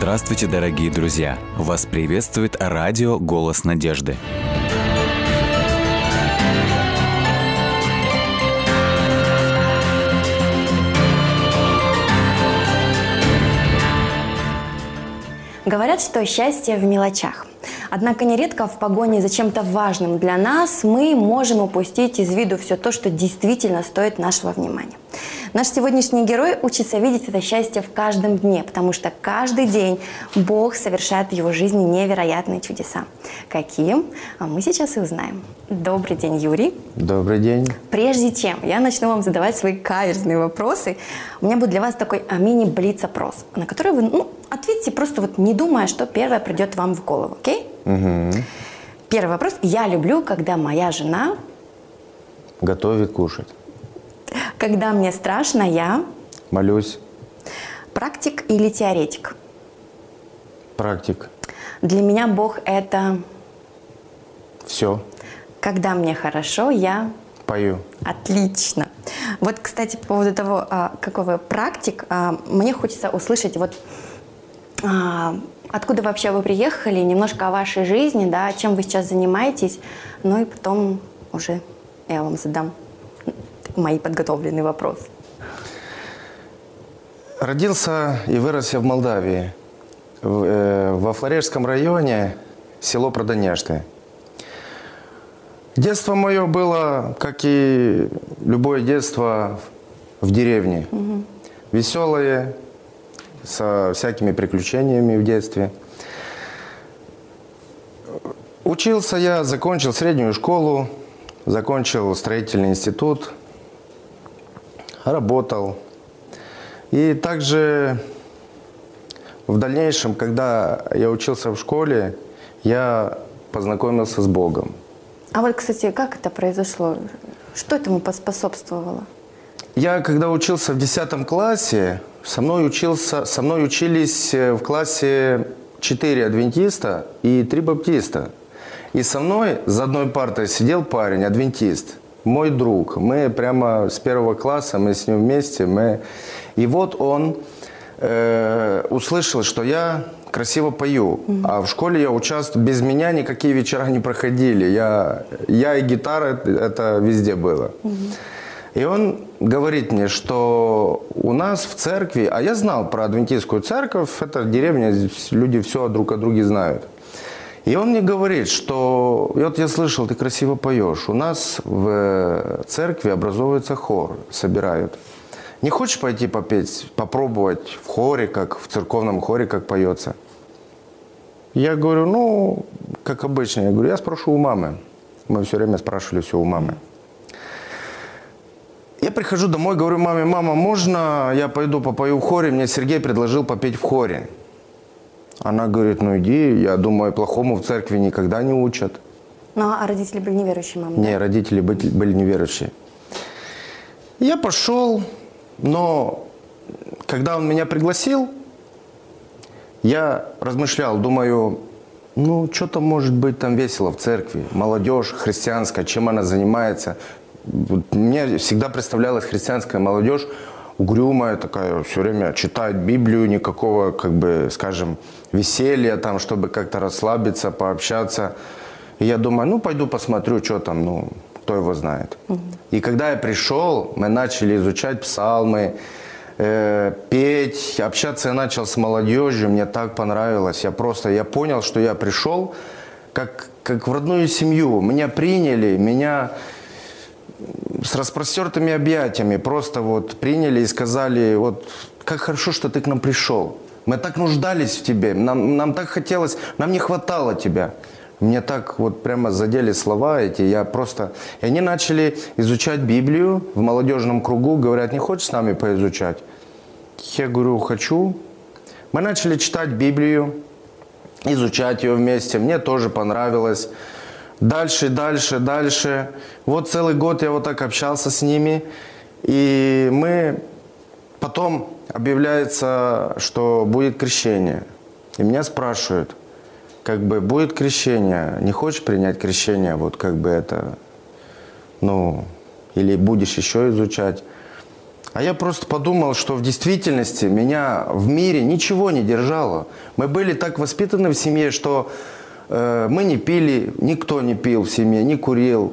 Здравствуйте, дорогие друзья! Вас приветствует радио «Голос надежды». Говорят, что счастье в мелочах. Однако нередко в погоне за чем-то важным для нас мы можем упустить из виду все то, что действительно стоит нашего внимания. Наш сегодняшний герой учится видеть это счастье в каждом дне, потому что каждый день Бог совершает в его жизни невероятные чудеса. Каким? А мы сейчас и узнаем. Добрый день, Юрий. Добрый день. Прежде чем я начну вам задавать свои каверзные вопросы, у меня будет для вас такой а, мини-блиц-опрос, на который вы ну, ответьте просто вот не думая, что первое придет вам в голову, окей? Угу. Первый вопрос. Я люблю, когда моя жена, Готовит кушать. Когда мне страшно, я Молюсь. практик или теоретик. Практик. Для меня Бог это Все. когда мне хорошо, я Пою. Отлично. Вот, кстати, по поводу того, а, какой вы практик, а, мне хочется услышать вот а, откуда вообще вы приехали, немножко о вашей жизни, да, чем вы сейчас занимаетесь, ну и потом уже я вам задам мои подготовленные вопросы. Родился и вырос я в Молдавии. В- э, во Флорежском районе, село Продонежты. Детство мое было, как и любое детство, в деревне. Веселое, со всякими приключениями в детстве. Учился я, закончил среднюю школу, закончил строительный институт, работал. И также в дальнейшем, когда я учился в школе, я познакомился с Богом. А вот, кстати, как это произошло? Что этому поспособствовало? Я, когда учился в 10 классе, со мной, учился, со мной учились э, в классе 4 адвентиста и 3 баптиста. И со мной за одной партой сидел парень, адвентист, мой друг. Мы прямо с первого класса, мы с ним вместе. Мы... И вот он э, услышал, что я красиво пою. А в школе я участвовал, без меня никакие вечера не проходили. Я, я и гитара, это везде было. И он говорит мне, что у нас в церкви, а я знал про адвентистскую церковь, это деревня, люди все друг о друге знают. И он мне говорит, что, вот я слышал, ты красиво поешь, у нас в церкви образовывается хор, собирают. Не хочешь пойти попеть, попробовать в хоре, как в церковном хоре, как поется? Я говорю, ну, как обычно, я говорю, я спрошу у мамы. Мы все время спрашивали все у мамы. Я прихожу домой, говорю маме, мама, можно я пойду попою в хоре? Мне Сергей предложил попеть в хоре. Она говорит, ну иди, я думаю, плохому в церкви никогда не учат. Ну, а родители были неверующие мамы? Не, родители были, были неверующие. Я пошел, но когда он меня пригласил, я размышлял, думаю, ну, что-то может быть там весело в церкви. Молодежь христианская, чем она занимается. Мне всегда представлялась христианская молодежь угрюмая такая, все время читает Библию, никакого, как бы, скажем, веселья там, чтобы как-то расслабиться, пообщаться. И я думаю, ну, пойду посмотрю, что там, ну, кто его знает. И когда я пришел, мы начали изучать псалмы, э, петь, общаться я начал с молодежью, мне так понравилось. Я просто, я понял, что я пришел как, как в родную семью. Меня приняли, меня с распростертыми объятиями просто вот приняли и сказали, вот как хорошо, что ты к нам пришел. Мы так нуждались в тебе, нам, нам так хотелось, нам не хватало тебя. Мне так вот прямо задели слова эти, я просто... И они начали изучать Библию в молодежном кругу, говорят, не хочешь с нами поизучать? Я говорю, хочу. Мы начали читать Библию, изучать ее вместе. Мне тоже понравилось. Дальше, дальше, дальше. Вот целый год я вот так общался с ними. И мы... Потом объявляется, что будет крещение. И меня спрашивают, как бы будет крещение, не хочешь принять крещение, вот как бы это, ну, или будешь еще изучать. А я просто подумал, что в действительности меня в мире ничего не держало. Мы были так воспитаны в семье, что мы не пили, никто не пил в семье, не курил.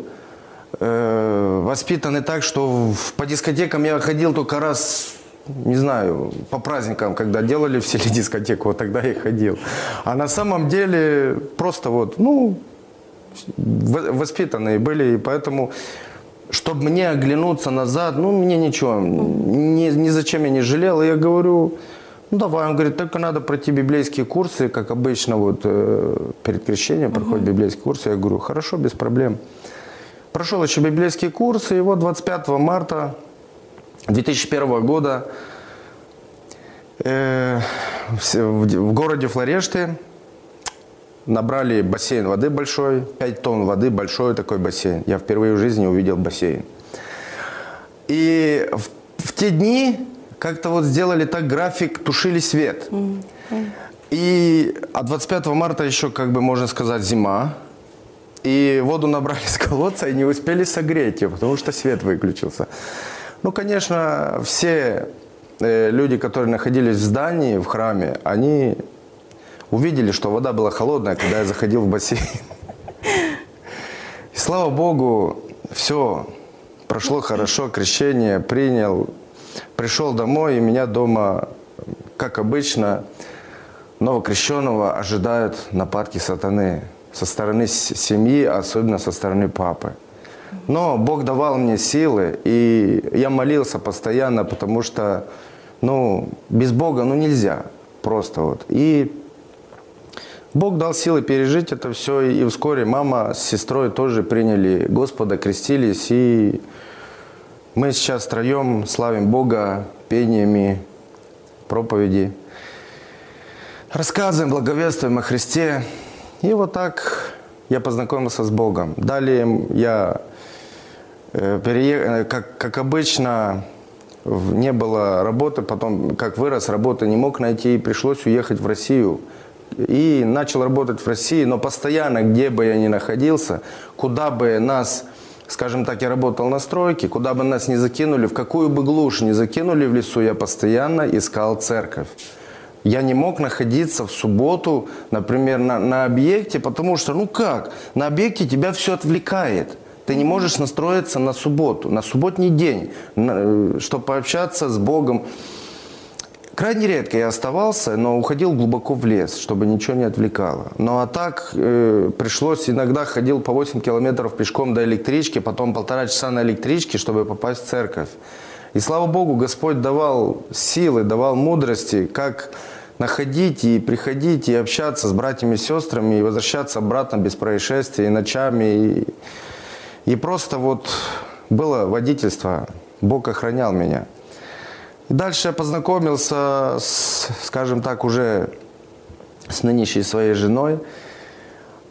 Э, воспитаны так, что по дискотекам я ходил только раз, не знаю, по праздникам, когда делали в селе дискотеку, вот тогда я ходил. А на самом деле просто вот, ну, воспитанные были, и поэтому, чтобы мне оглянуться назад, ну, мне ничего, ни, ни зачем я не жалел. Я говорю, ну, давай, он говорит, только надо пройти библейские курсы, как обычно, вот э, перед крещением проходят библейские курсы. Я говорю, хорошо, без проблем. Прошел еще библейские курсы, и вот 25 марта 2001 года э, в в городе Флорешты набрали бассейн воды большой, 5 тонн воды, большой такой бассейн. Я впервые в жизни увидел бассейн. И в, в те дни как-то вот сделали так график, тушили свет. И а 25 марта еще, как бы можно сказать, зима. И воду набрали с колодца и не успели согреть ее, потому что свет выключился. Ну, конечно, все э, люди, которые находились в здании, в храме, они увидели, что вода была холодная, когда я заходил в бассейн. И слава Богу, все прошло хорошо, крещение принял. Пришел домой, и меня дома, как обычно, новокрещенного ожидают нападки сатаны со стороны семьи, особенно со стороны папы. Но Бог давал мне силы, и я молился постоянно, потому что, ну, без Бога, ну, нельзя просто вот. И Бог дал силы пережить это все, и вскоре мама с сестрой тоже приняли Господа, крестились, и мы сейчас втроем славим Бога пениями, проповеди, рассказываем, благовествуем о Христе. И вот так я познакомился с Богом. Далее я, э, перее- э, как, как обычно, не было работы, потом, как вырос, работы не мог найти, и пришлось уехать в Россию. И начал работать в России, но постоянно, где бы я ни находился, куда бы нас, скажем так, я работал на стройке, куда бы нас не закинули, в какую бы глушь не закинули в лесу, я постоянно искал церковь. Я не мог находиться в субботу, например, на, на объекте, потому что, ну как, на объекте тебя все отвлекает. Ты не можешь настроиться на субботу, на субботний день, чтобы пообщаться с Богом. Крайне редко я оставался, но уходил глубоко в лес, чтобы ничего не отвлекало. Ну а так э, пришлось, иногда ходил по 8 километров пешком до электрички, потом полтора часа на электричке, чтобы попасть в церковь. И слава Богу, Господь давал силы, давал мудрости, как находить и приходить и общаться с братьями и сестрами, и возвращаться обратно без происшествий, и ночами. И, и просто вот было водительство, Бог охранял меня. Дальше я познакомился, с, скажем так, уже с нынешней своей женой.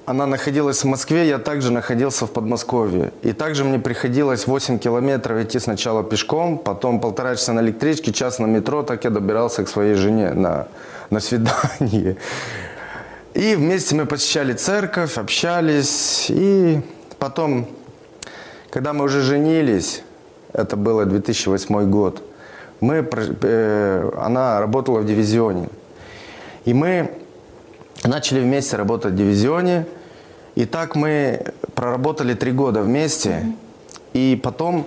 Она находилась в Москве, я также находился в Подмосковье. И также мне приходилось 8 километров идти сначала пешком, потом полтора часа на электричке, час на метро, так я добирался к своей жене на, на свидание. И вместе мы посещали церковь, общались. И потом, когда мы уже женились, это было 2008 год, мы, э, она работала в дивизионе. И мы начали вместе работать в дивизионе. И так мы проработали три года вместе. И потом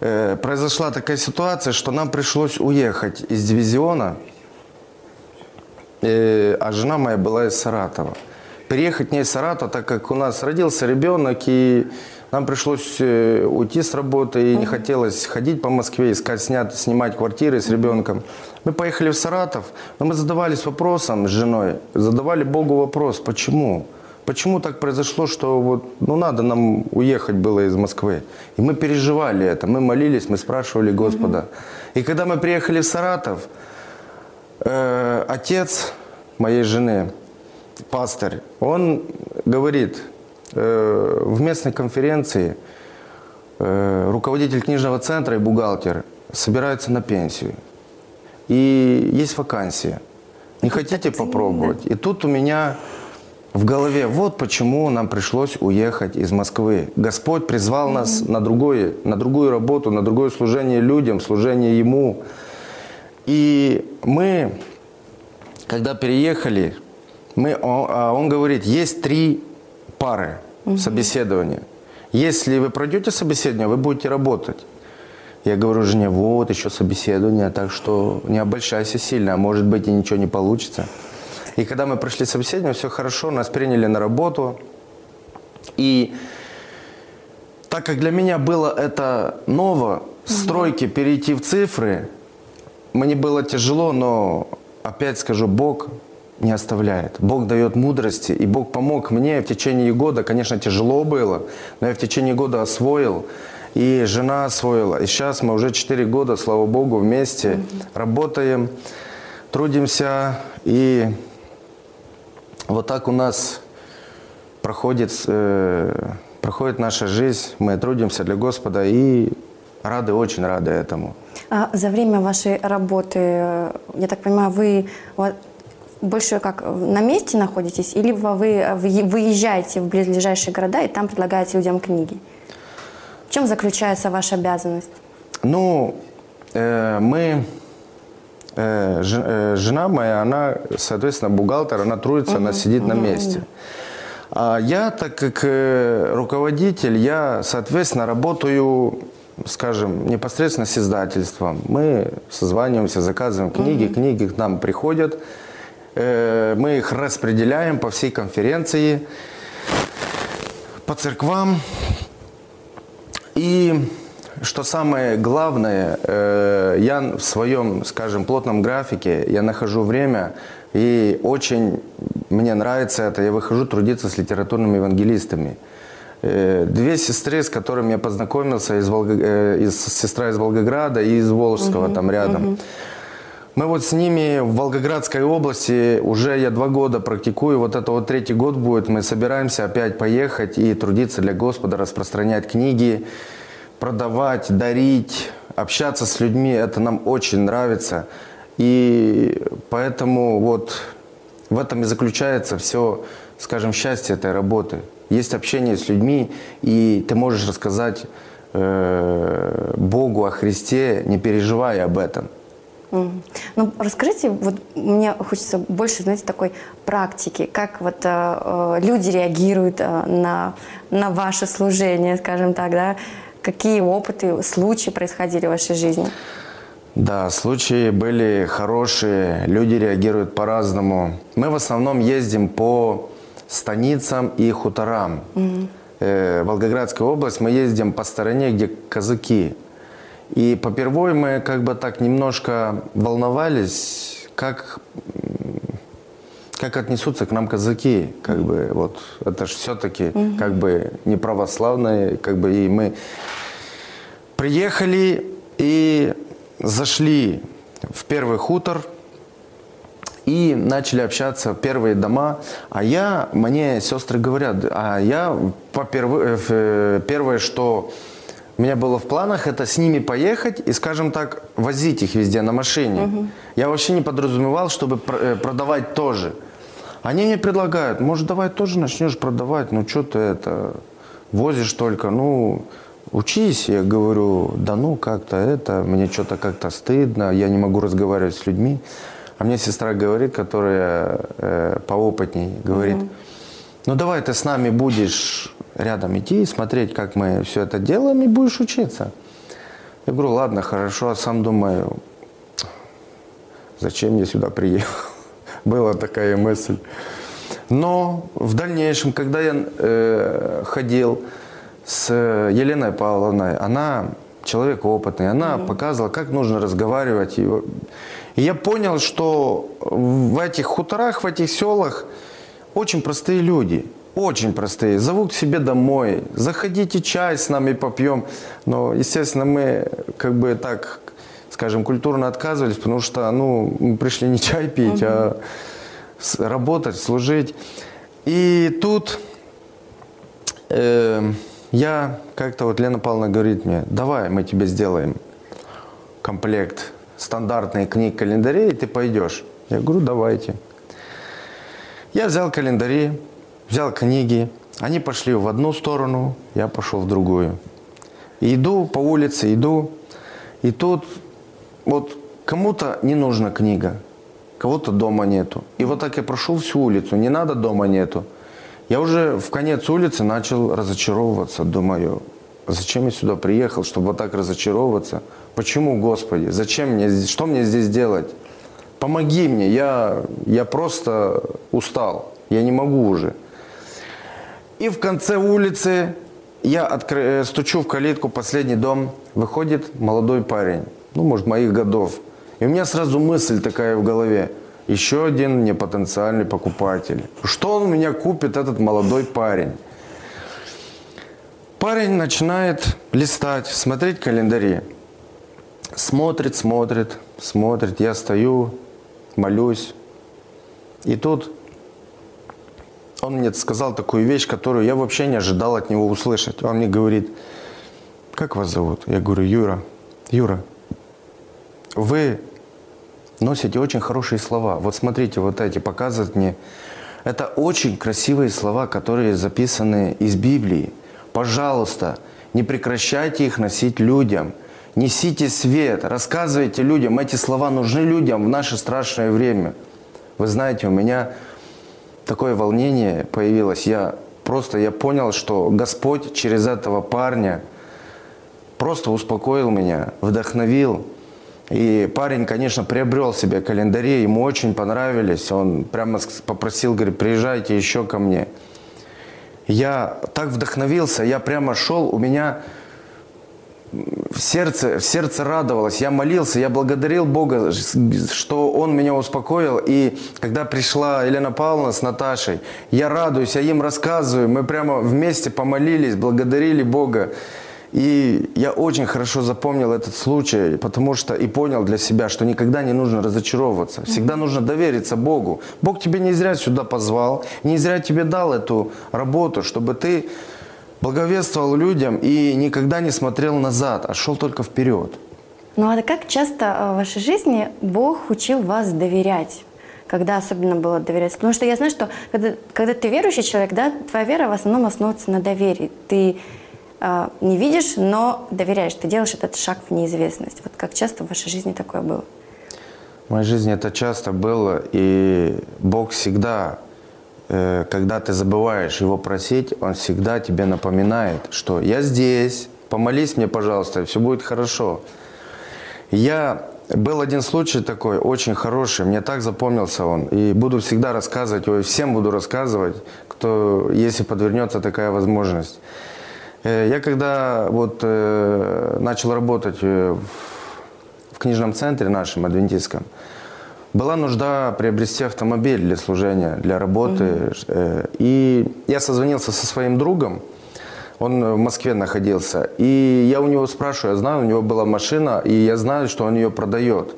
э, произошла такая ситуация, что нам пришлось уехать из дивизиона. Э, а жена моя была из Саратова. Переехать не из Саратова, так как у нас родился ребенок, и нам пришлось э, уйти с работы, и не хотелось ходить по Москве, искать, снять, снимать квартиры с ребенком. Мы поехали в Саратов, но мы задавались вопросом с женой, задавали Богу вопрос, почему? Почему так произошло, что вот, ну надо нам уехать было из Москвы? И мы переживали это, мы молились, мы спрашивали Господа. И когда мы приехали в Саратов, э, отец моей жены, пастор, он говорит, в местной конференции э, руководитель книжного центра и бухгалтер собираются на пенсию. И есть вакансия. Не хотите попробовать? И тут у меня в голове, вот почему нам пришлось уехать из Москвы. Господь призвал нас на, другое, на другую работу, на другое служение людям, служение Ему. И мы, когда переехали, мы, он, а он говорит, есть три пары собеседования. Если вы пройдете собеседование, вы будете работать. Я говорю жене, вот еще собеседование, так что не обольщайся сильно, а может быть и ничего не получится. И когда мы прошли собеседование, все хорошо, нас приняли на работу. И так как для меня было это ново, стройки перейти в цифры, мне было тяжело, но опять скажу, Бог не оставляет. Бог дает мудрости, и Бог помог мне в течение года. Конечно, тяжело было, но я в течение года освоил, и жена освоила. И сейчас мы уже 4 года, слава Богу, вместе mm-hmm. работаем, трудимся, и вот так у нас проходит, э, проходит наша жизнь, мы трудимся для Господа и рады, очень рады этому. А за время вашей работы, я так понимаю, вы больше как на месте находитесь, или вы выезжаете в ближайшие города и там предлагаете людям книги? В чем заключается ваша обязанность? Ну, э, мы Э, э, жена моя, она, соответственно, бухгалтер, она трудится, угу, она сидит угу, на месте. А я, так как э, руководитель, я, соответственно, работаю, скажем, непосредственно с издательством. Мы созваниваемся, заказываем книги, угу. книги к нам приходят, мы их распределяем по всей конференции, по церквам. И что самое главное, э, я в своем, скажем, плотном графике, я нахожу время, и очень мне нравится это, я выхожу трудиться с литературными евангелистами. Э, две сестры, с которыми я познакомился, из, Волго, э, из, сестра из Волгограда и из Волжского, угу, там рядом. Угу. Мы вот с ними в Волгоградской области уже я два года практикую, вот это вот третий год будет, мы собираемся опять поехать и трудиться для Господа, распространять книги, продавать, дарить, общаться с людьми, это нам очень нравится. И поэтому вот в этом и заключается все, скажем, счастье этой работы. Есть общение с людьми, и ты можешь рассказать э, Богу о Христе, не переживая об этом. Ну, расскажите, вот мне хочется больше, знаете, такой практики, как вот э, э люди реагируют э, на, на ваше служение, скажем так, да, Какие опыты, случаи происходили в вашей жизни? Да, случаи были хорошие, люди реагируют по-разному. Мы в основном ездим по станицам и хуторам. Угу. Э, Волгоградская область, мы ездим по стороне, где казаки. И попервой мы как бы так немножко волновались, как как отнесутся к нам казаки, как бы вот это же все-таки угу. как бы не православные, как бы и мы приехали и зашли в первый хутор и начали общаться в первые дома, а я мне сестры говорят, а я по первое, э, первое что у меня было в планах это с ними поехать и, скажем так, возить их везде на машине. Угу. Я вообще не подразумевал, чтобы э, продавать тоже. Они мне предлагают, может, давай тоже начнешь продавать, ну что ты это, возишь только, ну, учись. Я говорю, да ну как-то это, мне что-то как-то стыдно, я не могу разговаривать с людьми. А мне сестра говорит, которая э, поопытней, говорит, угу. Ну давай ты с нами будешь рядом идти, смотреть, как мы все это делаем, и будешь учиться. Я говорю, ладно, хорошо, а сам думаю, зачем я сюда приехал? Была такая мысль. Но в дальнейшем, когда я э, ходил с Еленой Павловной, она человек опытный, она mm-hmm. показывала, как нужно разговаривать. И, и я понял, что в этих хуторах, в этих селах очень простые люди. Очень простые. Зовут к себе домой. Заходите чай с нами попьем. Но, естественно, мы как бы так скажем, культурно отказывались, потому что, ну, мы пришли не чай пить, угу. а работать, служить. И тут э, я как-то вот Лена Павловна говорит мне, давай мы тебе сделаем комплект стандартные книг календарей, и ты пойдешь. Я говорю, давайте. Я взял календари, взял книги. Они пошли в одну сторону, я пошел в другую. И иду по улице, иду. И тут вот кому-то не нужна книга, кого-то дома нету. И вот так я прошел всю улицу, не надо дома нету. Я уже в конец улицы начал разочаровываться, думаю, зачем я сюда приехал, чтобы вот так разочаровываться? Почему, Господи, зачем мне что мне здесь делать? Помоги мне, я, я просто устал, я не могу уже. И в конце улицы я откры... Э, стучу в калитку, последний дом, выходит молодой парень, ну, может, моих годов. И у меня сразу мысль такая в голове, еще один непотенциальный покупатель. Что он у меня купит, этот молодой парень? Парень начинает листать, смотреть календари. Смотрит, смотрит, смотрит. Я стою, молюсь. И тут он мне сказал такую вещь, которую я вообще не ожидал от него услышать. Он мне говорит, как вас зовут? Я говорю, Юра. Юра, вы носите очень хорошие слова. Вот смотрите, вот эти показывают мне. Это очень красивые слова, которые записаны из Библии. Пожалуйста, не прекращайте их носить людям. Несите свет, рассказывайте людям. Эти слова нужны людям в наше страшное время. Вы знаете, у меня такое волнение появилось. Я просто я понял, что Господь через этого парня просто успокоил меня, вдохновил. И парень, конечно, приобрел себе календари, ему очень понравились. Он прямо попросил, говорит, приезжайте еще ко мне. Я так вдохновился, я прямо шел, у меня в сердце, в сердце радовалось, я молился, я благодарил Бога, что Он меня успокоил. И когда пришла Елена Павловна с Наташей, я радуюсь, я им рассказываю, мы прямо вместе помолились, благодарили Бога. И я очень хорошо запомнил этот случай, потому что и понял для себя, что никогда не нужно разочаровываться. Всегда нужно довериться Богу. Бог тебе не зря сюда позвал, не зря тебе дал эту работу, чтобы ты благовествовал людям и никогда не смотрел назад, а шел только вперед. Ну а как часто э, в вашей жизни Бог учил вас доверять? Когда особенно было доверять? Потому что я знаю, что когда, когда ты верующий человек, да, твоя вера в основном основывается на доверии. Ты э, не видишь, но доверяешь. Ты делаешь этот шаг в неизвестность. Вот как часто в вашей жизни такое было? В моей жизни это часто было, и Бог всегда когда ты забываешь его просить, он всегда тебе напоминает, что я здесь, помолись мне, пожалуйста, все будет хорошо. Я был один случай такой, очень хороший, мне так запомнился он. И буду всегда рассказывать, ой, всем буду рассказывать, кто, если подвернется такая возможность. Э, я когда вот э, начал работать в книжном центре нашем, адвентистском, была нужда приобрести автомобиль для служения, для работы. Угу. И я созвонился со своим другом, он в Москве находился. И я у него спрашиваю, я знаю, у него была машина, и я знаю, что он ее продает.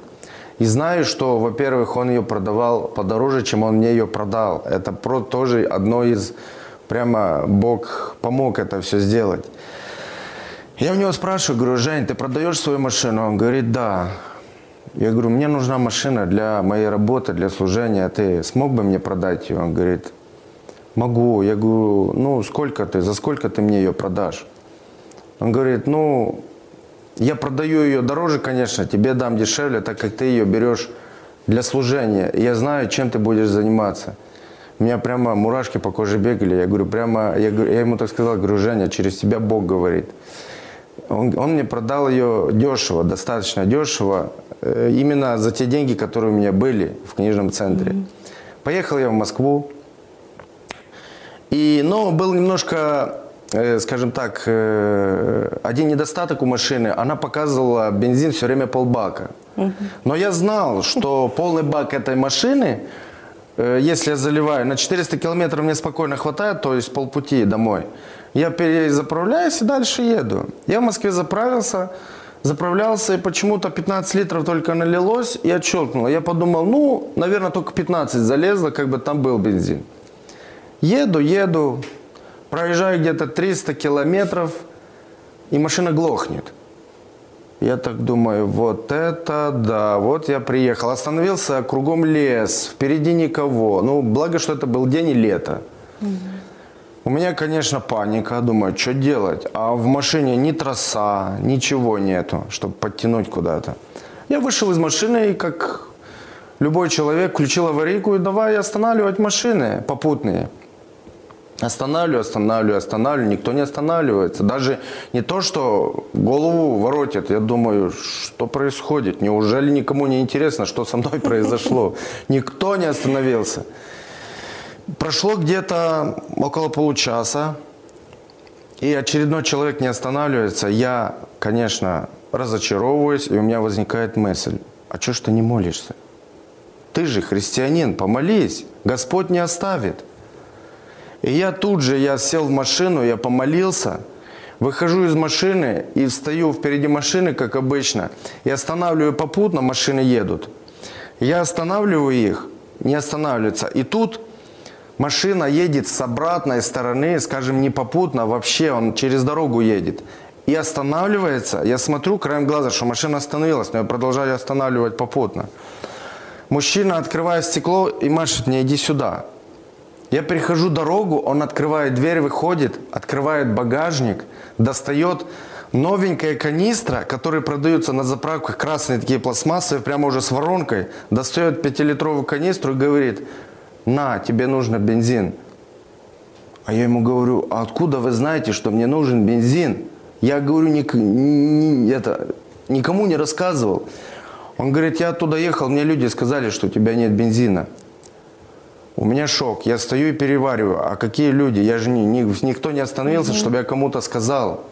И знаю, что, во-первых, он ее продавал подороже, чем он мне ее продал. Это про тоже одно из, прямо Бог помог это все сделать. Я у него спрашиваю, говорю, Жень, ты продаешь свою машину? Он говорит, да. Я говорю, мне нужна машина для моей работы, для служения. Ты смог бы мне продать ее? Он говорит, могу. Я говорю, ну сколько ты, за сколько ты мне ее продашь? Он говорит, ну я продаю ее дороже, конечно, тебе дам дешевле, так как ты ее берешь для служения. Я знаю, чем ты будешь заниматься. У меня прямо мурашки по коже бегали. Я говорю, прямо, я, я ему так сказал, говорю, Женя, через тебя Бог говорит. Он, он мне продал ее дешево, достаточно дешево. Э, именно за те деньги, которые у меня были в книжном центре. Mm-hmm. Поехал я в Москву. И, но был немножко, э, скажем так, э, один недостаток у машины. Она показывала бензин все время полбака. Mm-hmm. Но я знал, что полный бак этой машины, если я заливаю, на 400 километров мне спокойно хватает, то есть полпути домой. Я перезаправляюсь и дальше еду. Я в Москве заправился, заправлялся, и почему-то 15 литров только налилось и отщелкнуло. Я подумал, ну, наверное, только 15 залезло, как бы там был бензин. Еду, еду, проезжаю где-то 300 километров, и машина глохнет. Я так думаю, вот это да, вот я приехал. Остановился, кругом лес, впереди никого. Ну, благо, что это был день и лето. У меня, конечно, паника. Думаю, что делать? А в машине ни троса, ничего нету, чтобы подтянуть куда-то. Я вышел из машины и, как любой человек, включил аварийку и давай останавливать машины попутные. Останавливаю, останавливаю, останавливаю. Никто не останавливается. Даже не то, что голову воротит. Я думаю, что происходит? Неужели никому не интересно, что со мной произошло? Никто не остановился. Прошло где-то около получаса, и очередной человек не останавливается. Я, конечно, разочаровываюсь, и у меня возникает мысль, а что ж ты не молишься? Ты же христианин, помолись, Господь не оставит. И я тут же, я сел в машину, я помолился, выхожу из машины и встаю впереди машины, как обычно, и останавливаю попутно, машины едут. Я останавливаю их, не останавливаются. И тут машина едет с обратной стороны, скажем, не попутно, вообще он через дорогу едет. И останавливается, я смотрю краем глаза, что машина остановилась, но я продолжаю останавливать попутно. Мужчина открывает стекло и машет мне, иди сюда. Я перехожу дорогу, он открывает дверь, выходит, открывает багажник, достает новенькая канистра, которые продаются на заправках, красные такие пластмассовые, прямо уже с воронкой, достает пятилитровую канистру и говорит, на, тебе нужно бензин. А я ему говорю, а откуда вы знаете, что мне нужен бензин? Я говорю, ник, ни, это, никому не рассказывал. Он говорит, я оттуда ехал, мне люди сказали, что у тебя нет бензина. У меня шок. Я стою и перевариваю. А какие люди? Я же не, не, никто не остановился, чтобы я кому-то сказал.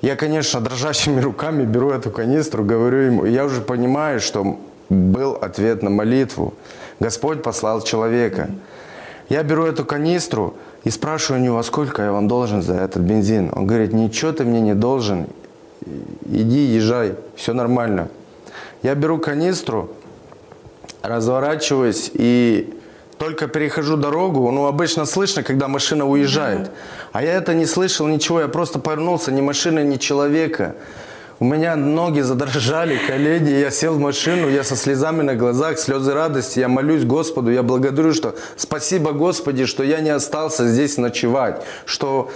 Я, конечно, дрожащими руками беру эту канистру, говорю ему. Я уже понимаю, что был ответ на молитву. Господь послал человека. Я беру эту канистру и спрашиваю у него, сколько я вам должен за этот бензин. Он говорит, ничего ты мне не должен. Иди, езжай, все нормально. Я беру канистру, разворачиваюсь и только перехожу дорогу, ну, обычно слышно, когда машина уезжает. А я это не слышал, ничего, я просто повернулся, ни машины, ни человека. У меня ноги задрожали, колени, я сел в машину, я со слезами на глазах, слезы радости, я молюсь Господу, я благодарю, что спасибо Господи, что я не остался здесь ночевать, что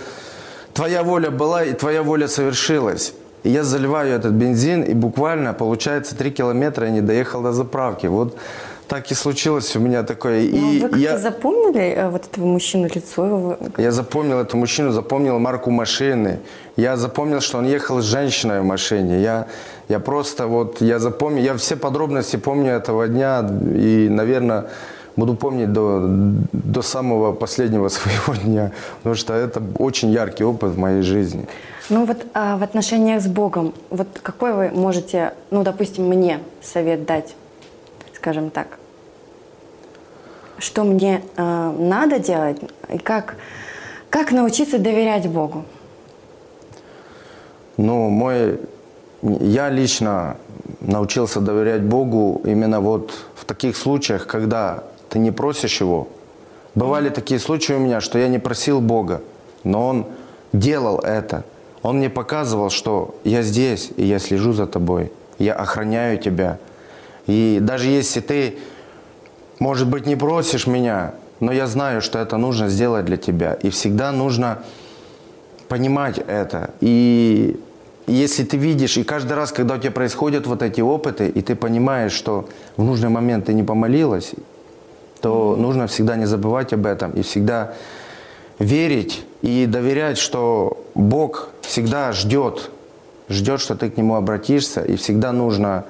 Твоя воля была и Твоя воля совершилась. И я заливаю этот бензин, и буквально, получается, три километра я не доехал до заправки. Вот так и случилось у меня такое. Ну, и вы как-то я... запомнили э, вот этого мужчину, лицо его? Я запомнил эту мужчину, запомнил марку машины. Я запомнил, что он ехал с женщиной в машине. Я, я просто вот, я запомнил, я все подробности помню этого дня. И, наверное, буду помнить до, до самого последнего своего дня. Потому что это очень яркий опыт в моей жизни. Ну вот а в отношениях с Богом, вот какой вы можете, ну, допустим, мне совет дать? скажем так. Что мне э, надо делать и как, как научиться доверять Богу? Ну, мой, я лично научился доверять Богу именно вот в таких случаях, когда ты не просишь Его. Бывали такие случаи у меня, что я не просил Бога, но Он делал это. Он мне показывал, что я здесь, и я слежу за тобой, я охраняю тебя – и даже если ты, может быть, не просишь меня, но я знаю, что это нужно сделать для тебя. И всегда нужно понимать это. И если ты видишь, и каждый раз, когда у тебя происходят вот эти опыты, и ты понимаешь, что в нужный момент ты не помолилась, то нужно всегда не забывать об этом и всегда верить и доверять, что Бог всегда ждет, ждет, что ты к Нему обратишься, и всегда нужно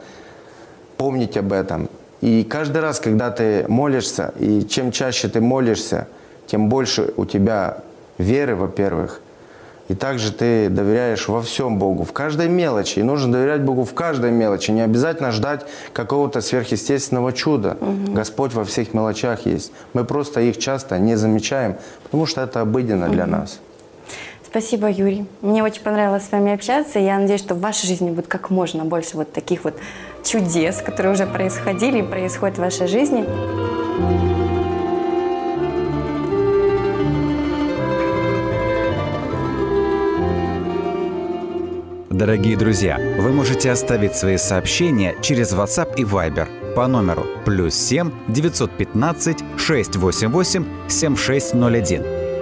помнить об этом. И каждый раз, когда ты молишься, и чем чаще ты молишься, тем больше у тебя веры, во-первых, и также ты доверяешь во всем Богу, в каждой мелочи. И нужно доверять Богу в каждой мелочи. Не обязательно ждать какого-то сверхъестественного чуда. Угу. Господь во всех мелочах есть. Мы просто их часто не замечаем, потому что это обыденно угу. для нас. Спасибо, Юрий. Мне очень понравилось с вами общаться. Я надеюсь, что в вашей жизни будет как можно больше вот таких вот чудес, которые уже происходили и происходят в вашей жизни. Дорогие друзья, вы можете оставить свои сообщения через WhatsApp и Viber по номеру плюс 7 915 688 7601